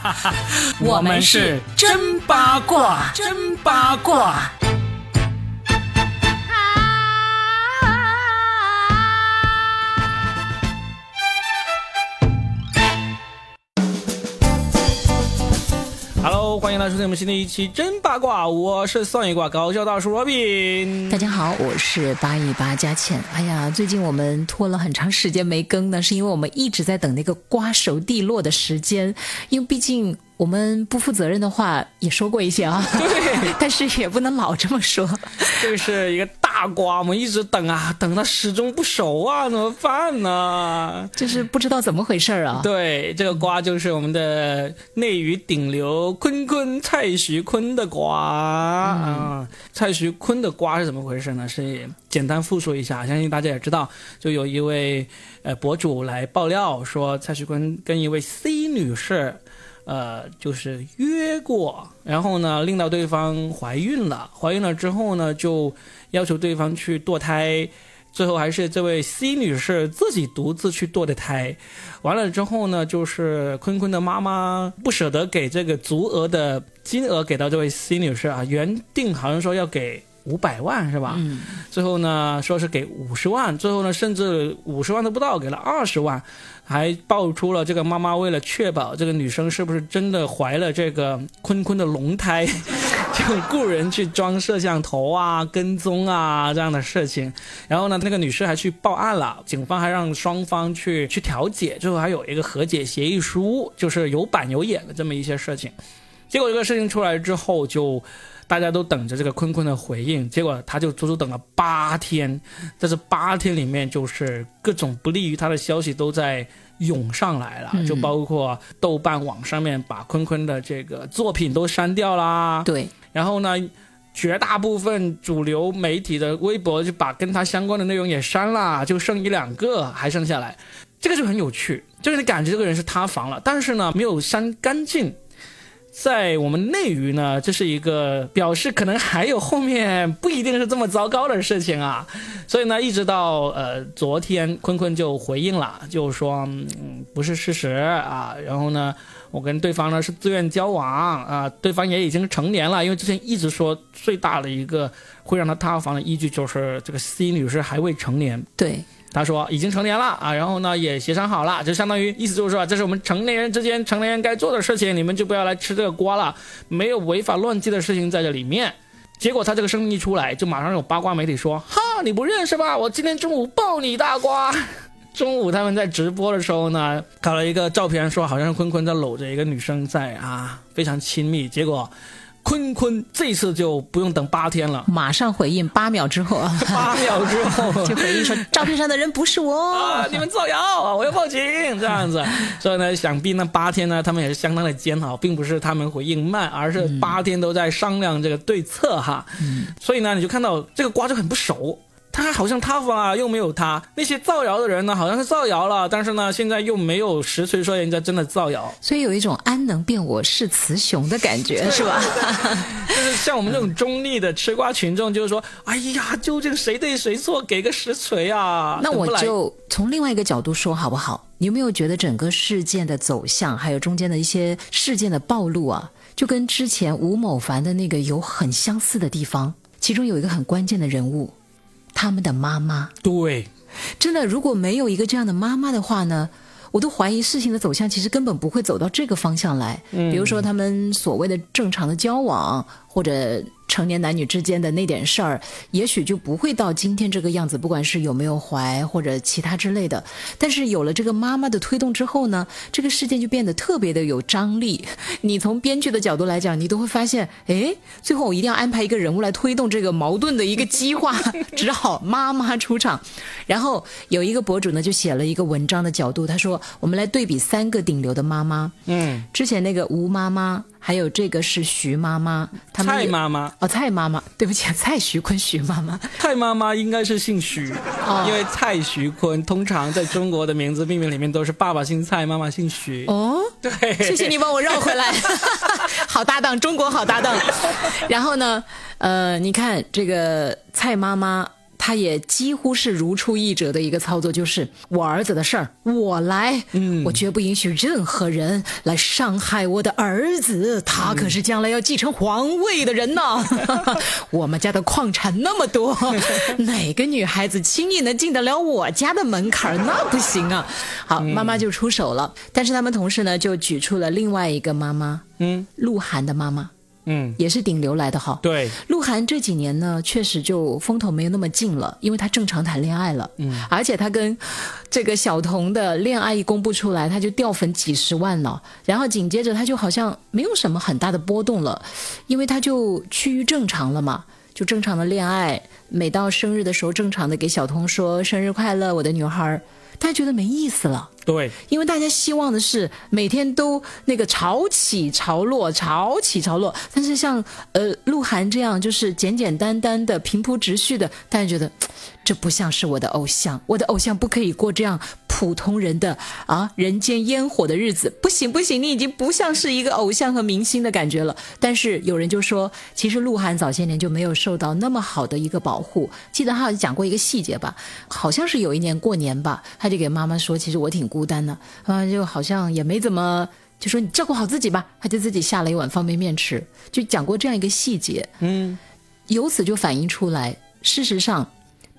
我们是真八卦，真八卦。欢迎来收听我们新的一期真八卦，我是算一卦搞笑大叔罗宾。大家好，我是八一八佳倩。哎呀，最近我们拖了很长时间没更呢，是因为我们一直在等那个瓜熟蒂落的时间，因为毕竟。我们不负责任的话也说过一些啊，对，但是也不能老这么说。这是一个大瓜，我们一直等啊，等到始终不熟啊，怎么办呢？就是不知道怎么回事啊。对，这个瓜就是我们的内娱顶流坤坤蔡徐坤的瓜啊。蔡徐坤的瓜是怎么回事呢？是简单复述一下，相信大家也知道，就有一位呃博主来爆料说，蔡徐坤跟一位 C 女士。呃，就是约过，然后呢，令到对方怀孕了，怀孕了之后呢，就要求对方去堕胎，最后还是这位 C 女士自己独自去堕的胎，完了之后呢，就是坤坤的妈妈不舍得给这个足额的金额给到这位 C 女士啊，原定好像说要给。五百万是吧？嗯，最后呢，说是给五十万，最后呢，甚至五十万都不到，给了二十万，还爆出了这个妈妈为了确保这个女生是不是真的怀了这个坤坤的龙胎，就雇人去装摄像头啊、跟踪啊这样的事情。然后呢，那个女士还去报案了，警方还让双方去去调解，最后还有一个和解协议书，就是有板有眼的这么一些事情。结果这个事情出来之后就。大家都等着这个坤坤的回应，结果他就足足等了八天，在这八天里面，就是各种不利于他的消息都在涌上来了，就包括豆瓣网上面把坤坤的这个作品都删掉啦，对，然后呢，绝大部分主流媒体的微博就把跟他相关的内容也删了，就剩一两个还剩下来，这个就很有趣，就是你感觉这个人是塌房了，但是呢，没有删干净。在我们内娱呢，这是一个表示可能还有后面不一定是这么糟糕的事情啊，所以呢，一直到呃昨天，坤坤就回应了，就说嗯不是事实啊，然后呢，我跟对方呢是自愿交往啊，对方也已经成年了，因为之前一直说最大的一个会让他塌房的依据就是这个 C 女士还未成年，对。他说已经成年了啊，然后呢也协商好了，就相当于意思就是说，这是我们成年人之间成年人该做的事情，你们就不要来吃这个瓜了，没有违法乱纪的事情在这里面。结果他这个声音一出来，就马上有八卦媒体说，哈，你不认识吧？我今天中午爆你大瓜。中午他们在直播的时候呢，搞了一个照片，说好像是坤坤在搂着一个女生在啊，非常亲密。结果。坤坤这次就不用等八天了，马上回应，八秒之后，八秒之后就回应说，照片上的人不是我啊，你们造谣啊，我要报警这样子。所以呢，想必那八天呢，他们也是相当的煎熬，并不是他们回应慢，而是八天都在商量这个对策哈。所以呢，你就看到这个瓜就很不熟。他好像塌方啊，又没有塌。那些造谣的人呢，好像是造谣了，但是呢，现在又没有实锤说人家真的造谣。所以有一种安能辨我是雌雄的感觉，是吧？就是像我们这种中立的吃瓜群众，就是说，哎呀，究竟谁对谁错，给个实锤啊！那我就从另外一个角度说好不好？你有没有觉得整个事件的走向，还有中间的一些事件的暴露啊，就跟之前吴某凡的那个有很相似的地方？其中有一个很关键的人物。他们的妈妈，对，真的，如果没有一个这样的妈妈的话呢，我都怀疑事情的走向其实根本不会走到这个方向来。嗯，比如说他们所谓的正常的交往，或者。成年男女之间的那点事儿，也许就不会到今天这个样子。不管是有没有怀或者其他之类的，但是有了这个妈妈的推动之后呢，这个事件就变得特别的有张力。你从编剧的角度来讲，你都会发现，哎，最后我一定要安排一个人物来推动这个矛盾的一个激化，只好妈妈出场。然后有一个博主呢，就写了一个文章的角度，他说：“我们来对比三个顶流的妈妈。嗯，之前那个吴妈妈。”还有这个是徐妈妈，蔡妈妈哦，蔡妈妈，对不起，蔡徐坤徐妈妈，蔡妈妈应该是姓徐，因为蔡徐坤通常在中国的名字命名里面都是爸爸姓蔡，妈妈姓徐。哦，对，谢谢你帮我绕回来，好搭档，中国好搭档。然后呢，呃，你看这个蔡妈妈。他也几乎是如出一辙的一个操作，就是我儿子的事儿我来，嗯我绝不允许任何人来伤害我的儿子，他可是将来要继承皇位的人呐。我们家的矿产那么多，哪个女孩子轻易能进得了我家的门槛儿？那不行啊！好，妈妈就出手了，但是他们同事呢就举出了另外一个妈妈，嗯鹿晗的妈妈，嗯，也是顶流来的哈。对，鹿晗这几年呢，确实就风头没有那么劲了，因为他正常谈恋爱了，嗯，而且他跟这个小童的恋爱一公布出来，他就掉粉几十万了，然后紧接着他就好像没有什么很大的波动了，因为他就趋于正常了嘛。就正常的恋爱，每到生日的时候，正常的给小童说生日快乐，我的女孩儿，大家觉得没意思了。对，因为大家希望的是每天都那个潮起潮落，潮起潮落。但是像呃鹿晗这样，就是简简单单的、平铺直叙的，大家觉得这不像是我的偶像，我的偶像不可以过这样普通人的啊人间烟火的日子，不行不行，你已经不像是一个偶像和明星的感觉了。但是有人就说，其实鹿晗早些年就没有受到那么好的一个保护。记得他好像讲过一个细节吧，好像是有一年过年吧，他就给妈妈说，其实我挺孤单的，啊，就好像也没怎么。就说你照顾好自己吧，他就自己下了一碗方便面吃，就讲过这样一个细节。嗯，由此就反映出来，事实上，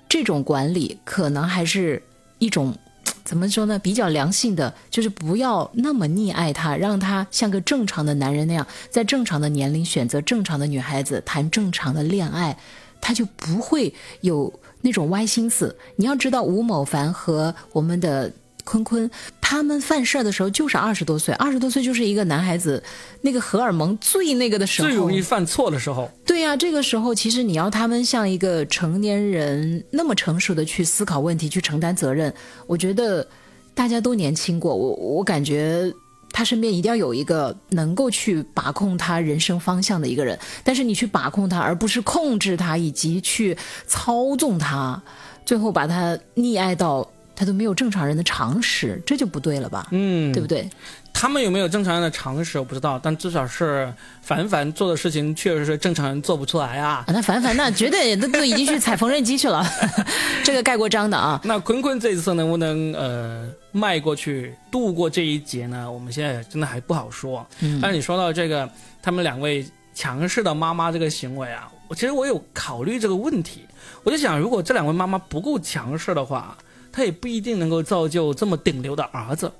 这种管理可能还是一种怎么说呢，比较良性的，就是不要那么溺爱他，让他像个正常的男人那样，在正常的年龄选择正常的女孩子，谈正常的恋爱，他就不会有那种歪心思。你要知道，吴某凡和我们的。坤坤他们犯事儿的时候就是二十多岁，二十多岁就是一个男孩子那个荷尔蒙最那个的时候，最容易犯错的时候。对呀、这个时候其实你要他们像一个成年人那么成熟的去思考问题、去承担责任，我觉得大家都年轻过，我我感觉。他身边一定要有一个能够去把控他人生方向的一个人，但是你去把控他，而不是控制他，以及去操纵他，最后把他溺爱到他都没有正常人的常识，这就不对了吧？嗯，对不对？他们有没有正常人的常识我不知道，但至少是凡凡做的事情确实是正常人做不出来啊。啊，那凡凡那绝对都都已经去踩缝纫机去了，这个盖过章的啊。那坤坤这一次能不能呃迈过去度过这一劫呢？我们现在真的还不好说。嗯但是你说到这个，他们两位强势的妈妈这个行为啊，我其实我有考虑这个问题。我就想，如果这两位妈妈不够强势的话，她也不一定能够造就这么顶流的儿子。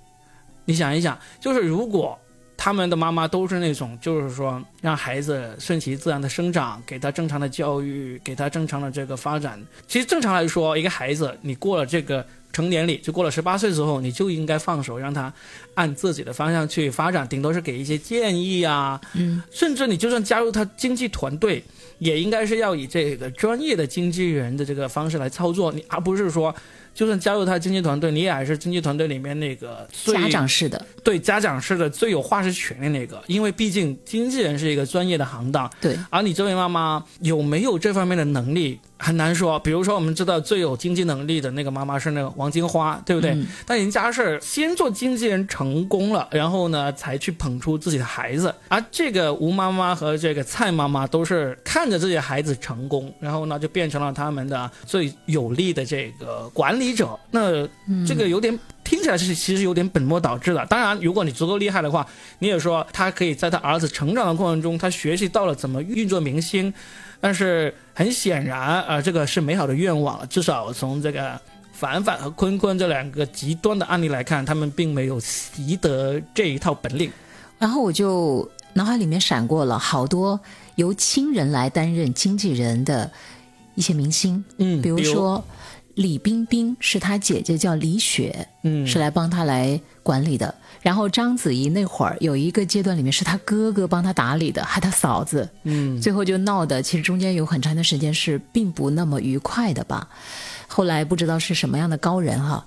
你想一想，就是如果他们的妈妈都是那种，就是说让孩子顺其自然的生长，给他正常的教育，给他正常的这个发展。其实正常来说，一个孩子你过了这个成年礼，就过了十八岁之后，你就应该放手，让他按自己的方向去发展，顶多是给一些建议啊，嗯，甚至你就算加入他经纪团队，也应该是要以这个专业的经纪人的这个方式来操作，你而不是说。就算加入他经纪团队，你也还是经纪团队里面那个最家长式的，对家长式的最有话事权的那个，因为毕竟经纪人是一个专业的行当，对，而你这位妈妈有没有这方面的能力很难说。比如说，我们知道最有经济能力的那个妈妈是那个王金花，对不对？嗯但人家是先做经纪人成功了，然后呢才去捧出自己的孩子。而这个吴妈妈和这个蔡妈妈都是看着自己的孩子成功，然后呢就变成了他们的最有力的这个管理者。那这个有点。听起来是其实有点本末倒置的。当然，如果你足够厉害的话，你也说他可以在他儿子成长的过程中，他学习到了怎么运作明星。但是很显然，啊、呃，这个是美好的愿望了。至少从这个凡凡和坤坤这两个极端的案例来看，他们并没有习得这一套本领。然后我就脑海里面闪过了好多由亲人来担任经纪人的一些明星，嗯比如说李冰冰是她姐姐叫李雪，嗯，是来帮她来管理的。然后章子怡那会儿有一个阶段里面是她哥哥帮她打理的，还她嫂子，嗯，最后就闹的，其实中间有很长一段时间是并不那么愉快的吧。后来不知道是什么样的高人哈，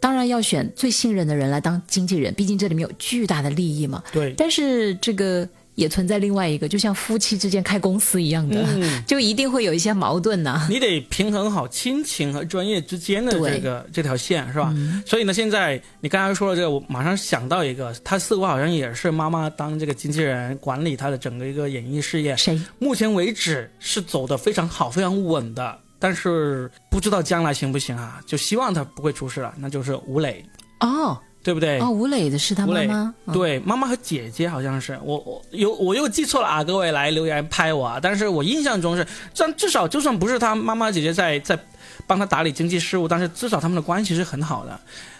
当然要选最信任的人来当经纪人，毕竟这里面有巨大的利益嘛。对，但是这个也存在另外一个，就像夫妻之间开公司一样的，嗯 就一定会有一些矛盾呐、你得平衡好亲情和专业之间的这个这条线，是吧？所以呢，现在你刚才说了这个，我马上想到一个，他似乎好像也是妈妈当这个经纪人，管理他的整个一个演艺事业。谁？目前为止是走的非常好、非常稳的，但是不知道将来行不行啊？就希望他不会出事了，那就是吴磊，哦对不对？哦，吴磊的是他妈妈，嗯对，妈妈和姐姐好像是我我有我又记错了啊，各位来留言拍我啊！但是我印象中是，但至少就算不是他妈妈姐姐在在帮他打理经济事务，但是至少他们的关系是很好的。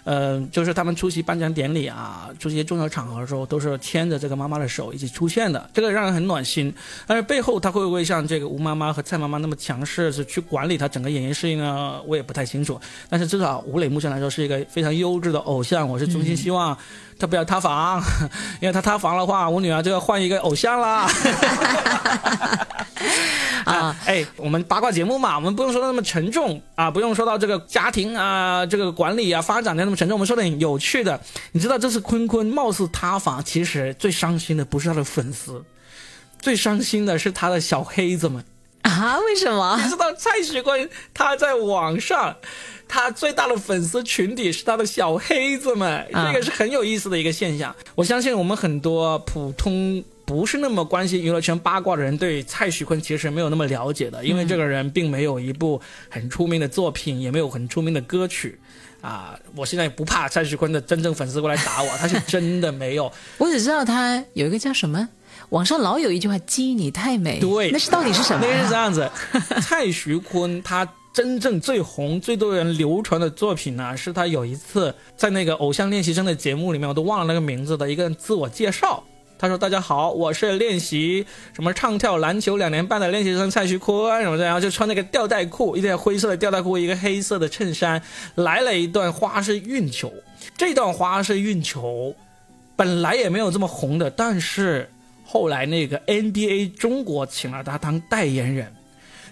呃，就是他们出席颁奖典礼啊，出席一些重要场合的时候，都是牵着这个妈妈的手一起出现的，这个让人很暖心。但是背后他会不会像这个吴妈妈和蔡妈妈那么强势，是去管理他整个演艺事业呢？我也不太清楚。但是至少吴磊目前来说是一个非常优质的偶像，我是衷心希望他不要塌房，因为他塌房的话，我女儿就要换一个偶像啦。啊，哎，我们八卦节目嘛，我们不用说的那么沉重啊，不用说到这个家庭啊、这个管理啊、发展的那么沉重，我们说点有趣的。你知道这次坤坤貌似塌房，其实最伤心的不是他的粉丝，最伤心的是他的小黑子们。啊？为什么你？知道蔡徐坤他在网上，他最大的粉丝群体是他的小黑子们，啊这个是很有意思的一个现象。我相信我们很多普通不是那么关心娱乐圈八卦的人，对蔡徐坤其实没有那么了解的，因为这个人并没有一部很出名的作品，也没有很出名的歌曲。啊，我现在也不怕蔡徐坤的真正粉丝过来打我，他是真的没有。我只知道他有一个叫什么，网上老有一句话“鸡你太美”，对那是到底是什么那个是这？样子，蔡徐坤他真正最红、最多人流传的作品呢，是他有一次在那个偶像练习生的节目里面，我都忘了那个名字的一个自我介绍。他说：“大家好，我是练习什么唱跳篮球两年半的练习生蔡徐坤什么的，然后就穿那个吊带裤，一条灰色的吊带裤，一个黑色的衬衫，来了一段花式运球。这段花式运球本来也没有这么红的，但是后来那个 NBA 中国请了他当代言人，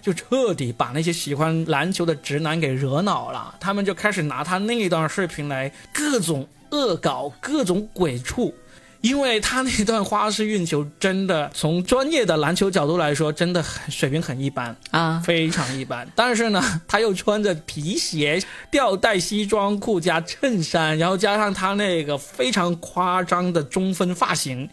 就彻底把那些喜欢篮球的直男给惹恼了。他们就开始拿他那一段视频来各种恶搞、各种鬼畜。因为他那段花式运球真的从专业的篮球角度来说，真的很水平很一般。啊，非常一般。但是呢，他又穿着皮鞋、吊带西装裤加衬衫，然后加上他那个非常夸张的中分发型，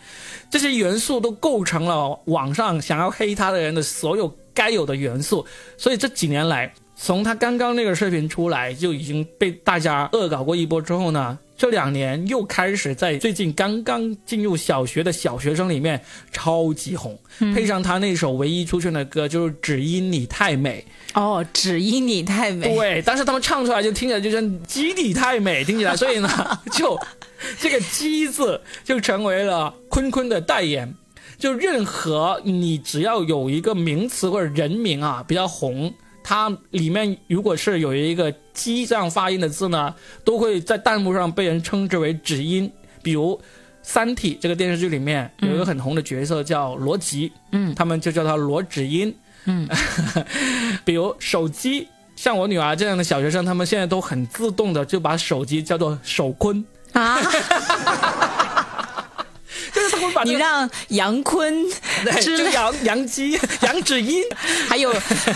这些元素都构成了网上想要黑他的人的所有该有的元素。所以这几年来，从他刚刚那个视频出来就已经被大家恶搞过一波之后呢。这两年又开始在最近刚刚进入小学的小学生里面超级红，配上他那首唯一出圈的歌就是《只因你太美》，哦，只因你太美，对，但是他们唱出来就听起来就像“鸡你太美”，听起来，所以呢，就这个“鸡”字就成为了坤坤的代言。就任何你只要有一个名词或者人名啊比较红，它里面如果是有一个“鸡”这样发音的字呢，都会在弹幕上被人称之为指音。比如《三体》这个电视剧里面有一个很红的角色叫罗辑，嗯。他们就叫他罗指音。嗯，比如手机，像我女儿这样的小学生，他们现在都很自动的就把手机叫做手坤，啊，把、你让杨坤 对就之类，杨杨基、杨芷音、还有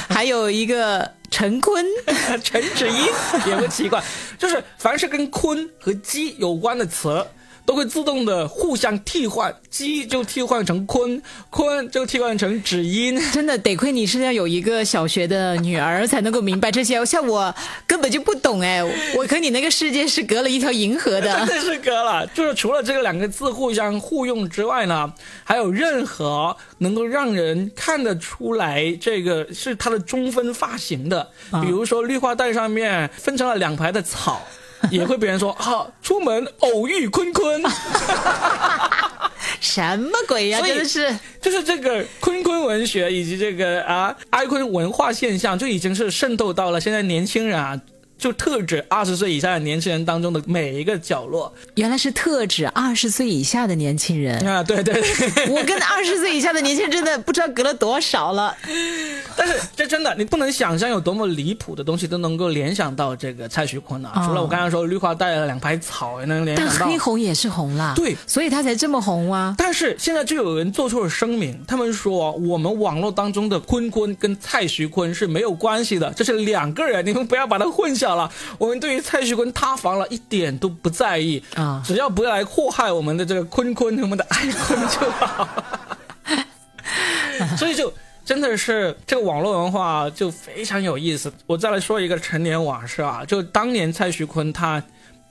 还有一个陈坤，陈芷音也不奇怪，就是凡是跟坤和基有关的词。都会自动的互相替换，鸡就替换成坤，坤就替换成指音，真的得亏你是要有一个小学的女儿才能够明白这些，像我根本就不懂哎，我和你那个世界是隔了一条银河的 真的。是隔了。就是除了这个两个字互相互用之外呢，还有任何能够让人看得出来这个是它的中分发型的，比如说绿化带上面分成了两排的草。也会被人说啊，出门偶遇坤坤，什么鬼呀、啊真的是。就是这个坤坤文学以及这个啊哀坤文化现象，就已经是渗透到了现在年轻人啊，就特指二十岁以下的年轻人当中的每一个角落原来是特指二十岁以下的年轻人。啊，对对对。我跟二十岁以下的年轻人真的不知道隔了多少了。但是这真的，你不能想象有多么离谱的东西都能够联想到这个蔡徐坤啊！哦除了我刚才说绿化带的两排草，也能联但想到黑。红也是红啦，对所以他才这么红啊。但是现在就有人做出了声明，他们说我们网络当中的坤坤跟蔡徐坤是没有关系的，这是两个人，你们不要把它混淆了。我们对于蔡徐坤塌房了一点都不在意啊只要不要来祸害我们的这个坤坤，我们的爱坤就好。所以就真的是这个网络文化就非常有意思。我再来说一个陈年往事啊，就当年蔡徐坤他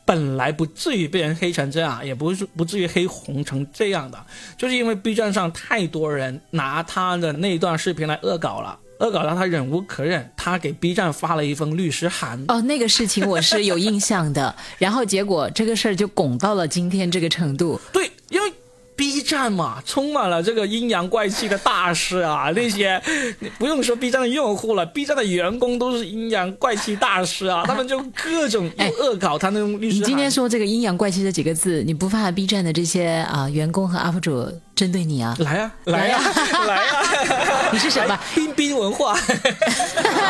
本来不至于被人黑成这样，也不是不至于黑红成这样的，就是因为 B 站上太多人拿他的那一段视频来恶搞了。恶搞到他忍无可忍，他给 B 站发了一封律师函。哦，那个事情我是有印象的。然后结果这个事儿就拱到了今天这个程度。对，因为。B 站嘛，充满了这个阴阳怪气的大师啊！那些不用说 B 站的用户了，B 站的员工都是阴阳怪气大师啊！他们就各种恶搞他那种律师。你今天说这个阴阳怪气这几个字，你不怕 B 站的这些啊员工和 UP 主针对你啊？来呀，来呀，来呀！你是什么？冰冰文化，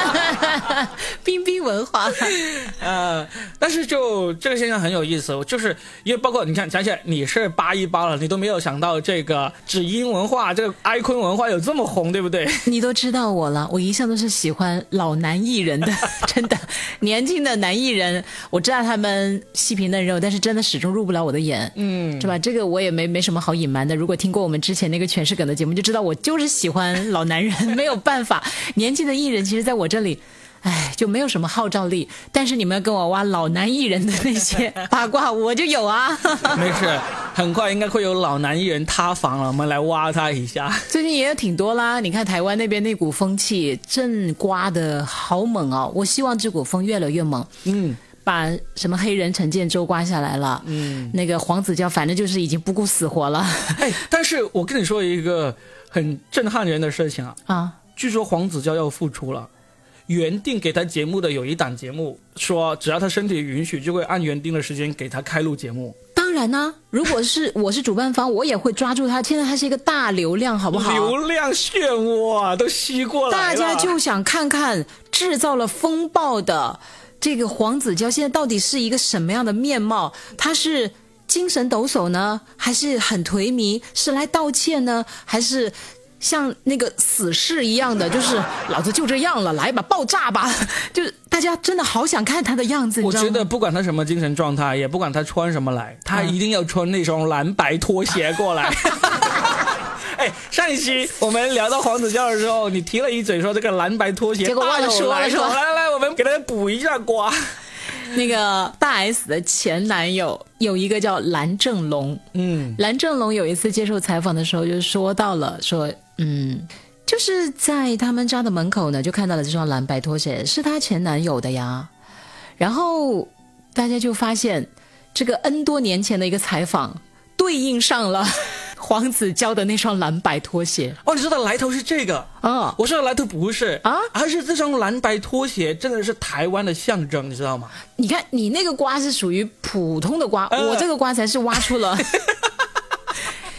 冰冰文化。呃，但是就这个现象很有意思，就是因为包括你看，想起来你是八一八了，你都没有。想到这个只因文化，这个哀坤文化有这么红，对不对？你都知道我了，我一向都是喜欢老男艺人的，真的，年轻的男艺人，我知道他们细皮嫩肉，但是真的始终入不了我的眼，嗯，是吧？这个我也没没什么好隐瞒的。如果听过我们之前那个全是梗的节目，就知道我就是喜欢老男人，没有办法，年轻的艺人其实在我这里。哎，就没有什么号召力。但是你们要跟我挖老男艺人的那些八卦，我就有啊。没事，很快应该会有老男艺人塌房了，我们来挖他一下。最近也有挺多啦，你看台湾那边那股风气正刮的好猛哦。我希望这股风越来越猛。嗯，把什么黑人陈建州刮下来了。嗯，那个黄子佼，反正就是已经不顾死活了。哎，但是我跟你说一个很震撼人的事情啊。啊，据说黄子佼要复出了。原定给他节目的有一档节目，说只要他身体允许，就会按原定的时间给他开录节目。当然呢，如果是我是主办方，我也会抓住他。现在他是一个大流量，好不好？流量漩涡啊，都吸过来大家就想看看制造了风暴的这个黄子佼现在到底是一个什么样的面貌？他是精神抖擞呢，还是很颓靡？是来道歉呢，还是？像那个死士一样的，就是老子就这样了，来吧，爆炸吧！就是大家真的好想看他的样子。我觉得不管他什么精神状态，也不管他穿什么来，他一定要穿那双蓝白拖鞋过来。哎，上一期我们聊到黄子佼的时候，你提了一嘴说这个蓝白拖鞋，结果忘了说了说。来来来，我们给大家补一下瓜。那个大 S 的前男友有一个叫蓝正龙，嗯，蓝正龙有一次接受采访的时候就说到了，说，嗯，就是在他们家的门口呢，就看到了这双蓝白拖鞋，是他前男友的呀。然后大家就发现，这个 N 多年前的一个采访对应上了。黄子佼的那双蓝白拖鞋哦，你说的来头是这个啊？我说的来头不是啊，而是这双蓝白拖鞋真的是台湾的象征，你知道吗？你看，你那个瓜是属于普通的瓜，我这个瓜才是挖出了。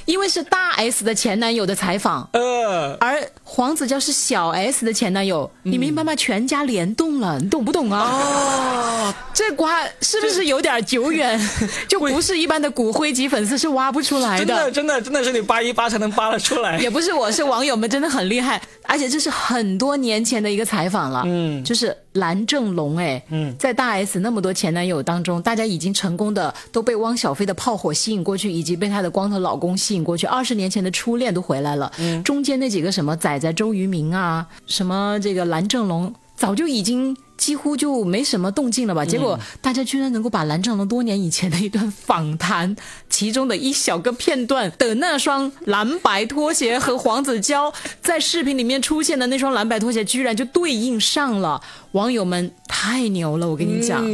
因为是大 S 的前男友的采访，呃，而黄子佼是小 S 的前男友，你明白吗？全家联动了，你懂不懂啊？哦，这瓜是不是有点久远？就不是一般的骨灰级粉丝是挖不出来的。真的，真的，真的是你扒一扒才能扒得出来。也不是我，是网友们真的很厉害，而且这是很多年前的一个采访了。嗯，就是蓝正龙，哎，嗯，在大 S 那么多前男友当中，大家已经成功的都被汪小菲的炮火吸引过去，以及被她的光头老公吸引。过去二十年前的初恋都回来了，嗯中间那几个什么仔仔周渝民啊，什么这个蓝正龙，早就已经。几乎就没什么动静了吧？结果大家居然能够把蓝正龙多年以前的一段访谈，其中的一小个片段的那双蓝白拖鞋和黄子佼在视频里面出现的那双蓝白拖鞋，居然就对应上了。网友们太牛了，我跟你讲，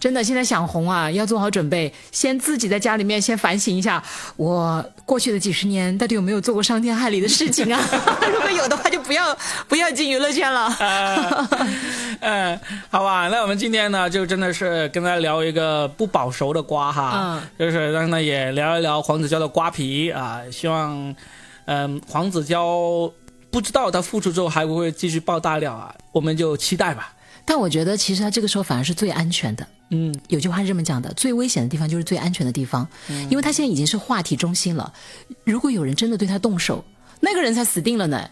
真的，现在想红啊，要做好准备，先自己在家里面先反省一下，我过去的几十年到底有没有做过伤天害理的事情啊？如果有的话，就不要不要进娱乐圈了。嗯。好吧，那我们今天呢，就真的是跟大家聊一个不保熟的瓜哈，嗯就是让他也聊一聊黄子佼的瓜皮啊。希望，嗯，黄子佼不知道他复出之后还不会继续爆大料啊，我们就期待吧。但我觉得其实他这个时候反而是最安全的。嗯，有句话是这么讲的：最危险的地方就是最安全的地方，因为他现在已经是话题中心了。如果有人真的对他动手，那个人才死定了呢。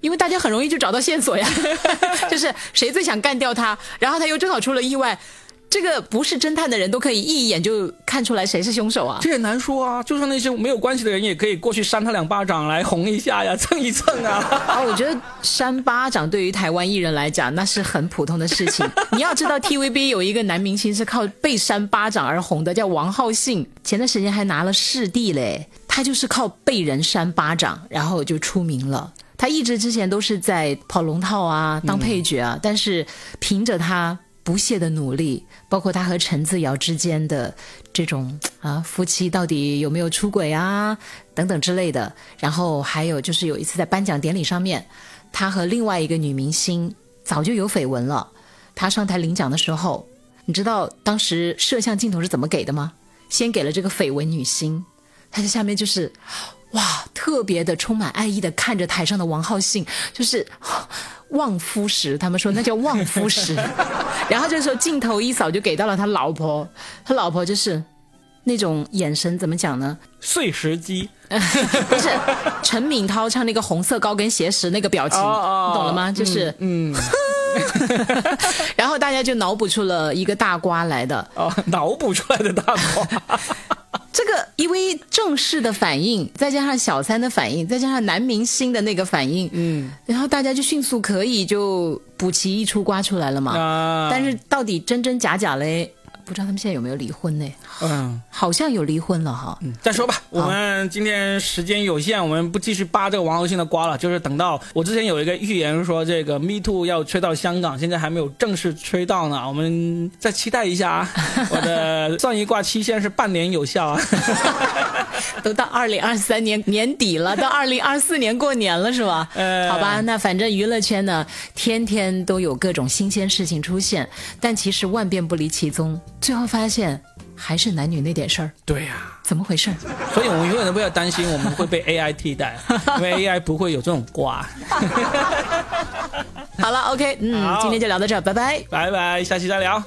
因为大家很容易就找到线索呀，就是谁最想干掉他，然后他又正好出了意外，这个不是侦探的人都可以一眼就看出来谁是凶手啊？这也难说啊，就算那些没有关系的人，也可以过去扇他两巴掌来红一下呀，蹭一蹭啊。啊，我觉得扇巴掌对于台湾艺人来讲，那是很普通的事情。你要知道，TVB 有一个男明星是靠被扇巴掌而红的，叫王浩信，前段时间还拿了视帝嘞。他就是靠被人扇巴掌，然后就出名了。他一直之前都是在跑龙套啊，当配角啊，但是凭着他。不懈的努力，包括他和陈自瑶之间的这种啊，夫妻到底有没有出轨啊，等等之类的。然后还有就是有一次在颁奖典礼上面，他和另外一个女明星早就有绯闻了。他上台领奖的时候，你知道当时摄像镜头是怎么给的吗？先给了这个绯闻女星，他在下面就是。哇，特别的充满爱意的看着台上的王浩信，就是 旺夫石，他们说那叫旺夫石。然后这时候镜头一扫就给到了他老婆，他老婆就是那种眼神怎么讲呢？碎石机，不是陈敏涛唱那个红色高跟鞋时那个表情，你懂了吗？就是嗯，然后大家就脑补出了一个大瓜来的哦，脑补出来的大瓜。这个因为正式的反应，再加上小三的反应，再加上男明星的那个反应，嗯，然后大家就迅速可以就补齐一出瓜出来了嘛。啊，但是到底真真假假嘞？不知道他们现在有没有离婚呢？嗯，好像有离婚了哈。嗯，再说吧，我们今天时间有限，我们不继续扒这个王敖信的瓜了。就是等到我之前有一个预言说这个 Me Too 要吹到香港，现在还没有正式吹到呢，我们再期待一下啊。我的算一卦期限是半年有效啊。都到二零二三年年底了，到二零二四年过年了是吧？呃，好吧，那反正娱乐圈呢，天天都有各种新鲜事情出现，但其实万变不离其宗。最后发现还是男女那点事儿。对呀。怎么回事？所以我们永远都不要担心我们会被 ai 替代因为 ai 不会有这种瓜。好了 ok 嗯今天就聊到这拜拜。拜拜下期再聊。